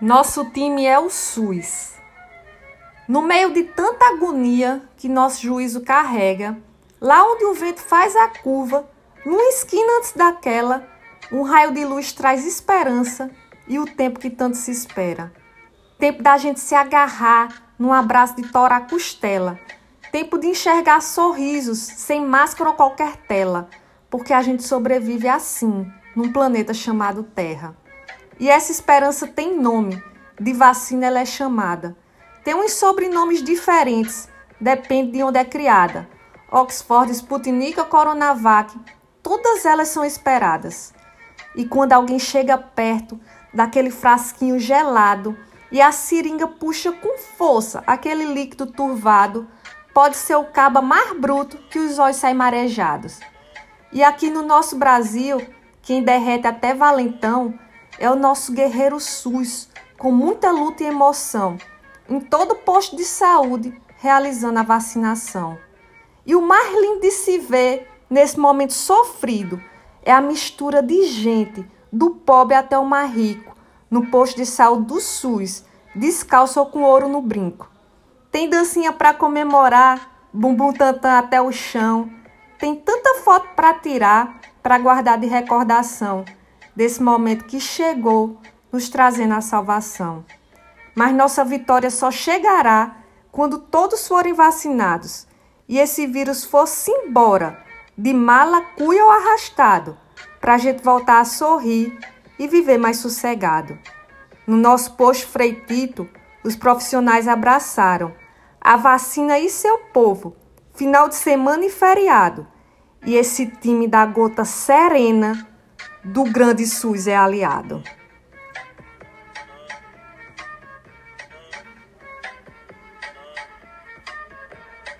Nosso time é o SUS. No meio de tanta agonia que nosso juízo carrega, lá onde o vento faz a curva, numa esquina antes daquela, um raio de luz traz esperança e o tempo que tanto se espera. Tempo da gente se agarrar num abraço de tora a costela. Tempo de enxergar sorrisos sem máscara ou qualquer tela, porque a gente sobrevive assim, num planeta chamado Terra. E essa esperança tem nome, de vacina ela é chamada. Tem uns sobrenomes diferentes, depende de onde é criada. Oxford, Sputnik ou Coronavac, todas elas são esperadas. E quando alguém chega perto daquele frasquinho gelado e a seringa puxa com força aquele líquido turvado, pode ser o caba mais bruto que os olhos saem marejados. E aqui no nosso Brasil, quem derrete até valentão é o nosso guerreiro SUS, com muita luta e emoção, em todo posto de saúde, realizando a vacinação. E o mais lindo de se ver nesse momento sofrido é a mistura de gente, do pobre até o mais rico, no posto de saúde do SUS, descalço ou com ouro no brinco. Tem dancinha para comemorar, bumbum tantã até o chão. Tem tanta foto para tirar, para guardar de recordação desse momento que chegou nos trazendo a salvação. Mas nossa vitória só chegará quando todos forem vacinados e esse vírus fosse embora, de mala, cuia ou arrastado, para a gente voltar a sorrir e viver mais sossegado. No nosso posto Freitito, os profissionais abraçaram a vacina e seu povo, final de semana e feriado. E esse time da gota serena do grande SUS é aliado.